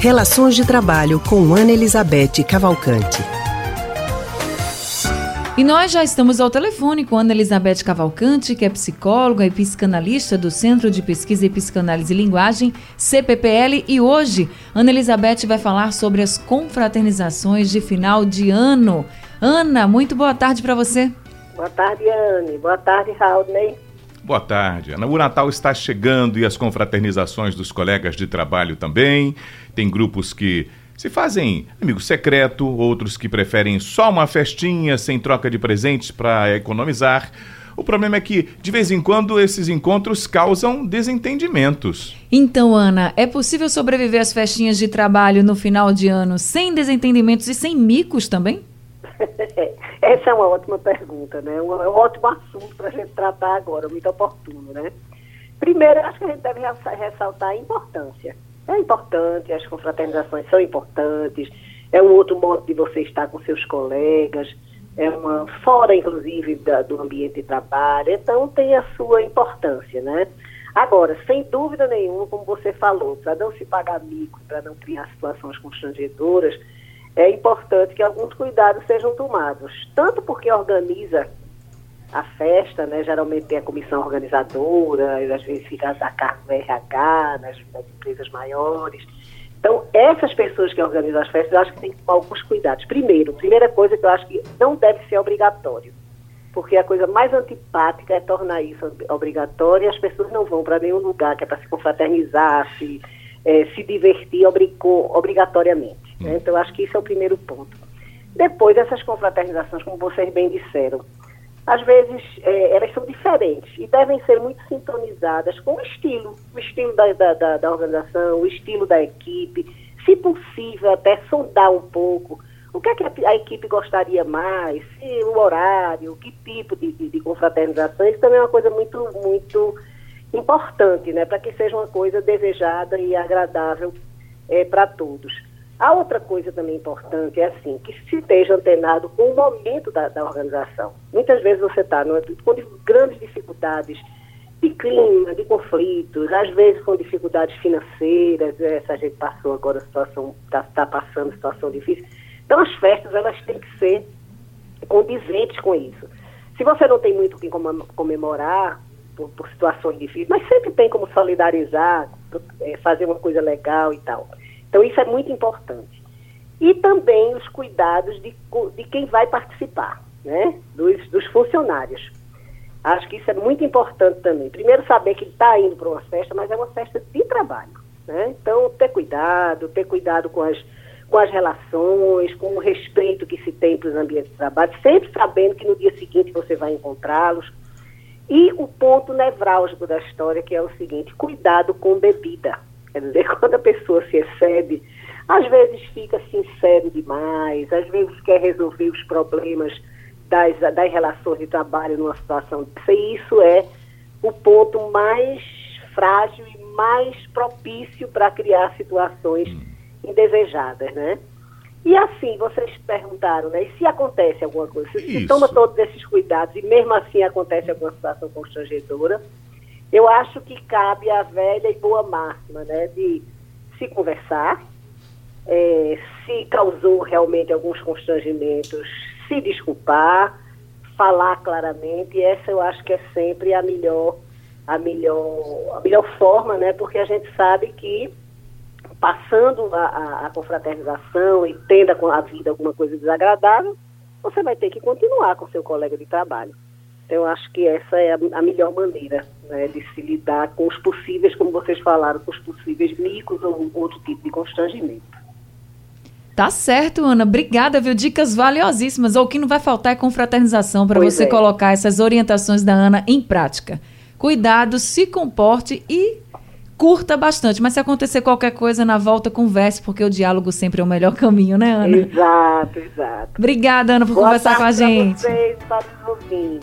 Relações de Trabalho com Ana Elizabeth Cavalcante. E nós já estamos ao telefone com Ana Elizabeth Cavalcante, que é psicóloga e psicanalista do Centro de Pesquisa e Psicanálise e Linguagem, CPPL, e hoje Ana Elizabeth vai falar sobre as confraternizações de final de ano. Ana, muito boa tarde para você. Boa tarde, Anne. Boa tarde, Raudney. Boa tarde, Ana. O Natal está chegando e as confraternizações dos colegas de trabalho também. Tem grupos que se fazem amigo secreto, outros que preferem só uma festinha sem troca de presentes para economizar. O problema é que, de vez em quando, esses encontros causam desentendimentos. Então, Ana, é possível sobreviver às festinhas de trabalho no final de ano sem desentendimentos e sem micos também? Essa é uma ótima pergunta, né? Um, um ótimo assunto para a gente tratar agora, muito oportuno, né? Primeiro, acho que a gente deve ressaltar a importância é importante, as confraternizações são importantes, é um outro modo de você estar com seus colegas, é uma fora, inclusive, da, do ambiente de trabalho, então tem a sua importância, né? Agora, sem dúvida nenhuma, como você falou, para não se pagar mico, para não criar situações constrangedoras, é importante que alguns cuidados sejam tomados, tanto porque organiza a festa, né? Geralmente tem a comissão organizadora, às vezes fica a cargo do RH, nas, nas, empresas maiores. Então, essas pessoas que organizam as festas, eu acho que tem que tomar alguns cuidados. Primeiro, primeira coisa que eu acho que não deve ser obrigatório, porque a coisa mais antipática é tornar isso obrigatório e as pessoas não vão para nenhum lugar que é para se confraternizar, se, é, se divertir obrigou, obrigatoriamente. Né? Então, acho que isso é o primeiro ponto. Depois, essas confraternizações, como vocês bem disseram, às vezes é, elas são diferentes e devem ser muito sintonizadas com o estilo, o estilo da, da, da, da organização, o estilo da equipe, se possível até sondar um pouco o que, é que a, a, equipe gostaria mais, se o horário, que tipo de, de, de confraternização, isso também é uma coisa muito, muito importante, né, para que seja uma coisa desejada e agradável é, para todos. A outra coisa também importante é assim, que se esteja antenado com o momento da, da organização. Muitas vezes você está com grandes dificuldades de clima, de conflitos, às vezes com dificuldades financeiras, essa gente passou agora situação, está tá passando situação difícil. Então as festas elas têm que ser condizentes com isso. Se você não tem muito o que comemorar por, por situações difíceis, mas sempre tem como solidarizar, é, fazer uma coisa legal e tal. Então, isso é muito importante. E também os cuidados de, de quem vai participar, né? dos, dos funcionários. Acho que isso é muito importante também. Primeiro, saber que está indo para uma festa, mas é uma festa de trabalho. Né? Então, ter cuidado, ter cuidado com as, com as relações, com o respeito que se tem para os ambientes de trabalho, sempre sabendo que no dia seguinte você vai encontrá-los. E o ponto nevrálgico da história, que é o seguinte: cuidado com bebida. Quer dizer, quando a pessoa se excede, às vezes fica sincero demais, às vezes quer resolver os problemas das, das relações de trabalho numa situação e isso é o ponto mais frágil e mais propício para criar situações hum. indesejadas, né? E assim, vocês perguntaram, né? E se acontece alguma coisa? Se, se toma todos esses cuidados e mesmo assim acontece alguma situação constrangedora, eu acho que cabe a velha e boa máxima, né, de se conversar, é, se causou realmente alguns constrangimentos, se desculpar, falar claramente, e essa eu acho que é sempre a melhor, a melhor, a melhor forma, né, porque a gente sabe que passando a, a, a confraternização e tendo a vida alguma coisa desagradável, você vai ter que continuar com seu colega de trabalho. Então, eu acho que essa é a, a melhor maneira né, de se lidar com os possíveis, como vocês falaram, com os possíveis micos ou outro tipo de constrangimento. Tá certo, Ana. Obrigada, viu? Dicas valiosíssimas. Ou o que não vai faltar é confraternização para você é. colocar essas orientações da Ana em prática. Cuidado, se comporte e curta bastante. Mas se acontecer qualquer coisa na volta, converse, porque o diálogo sempre é o melhor caminho, né, Ana? Exato, exato. Obrigada, Ana, por Boa conversar com a gente. Vocês, para os ouvintes.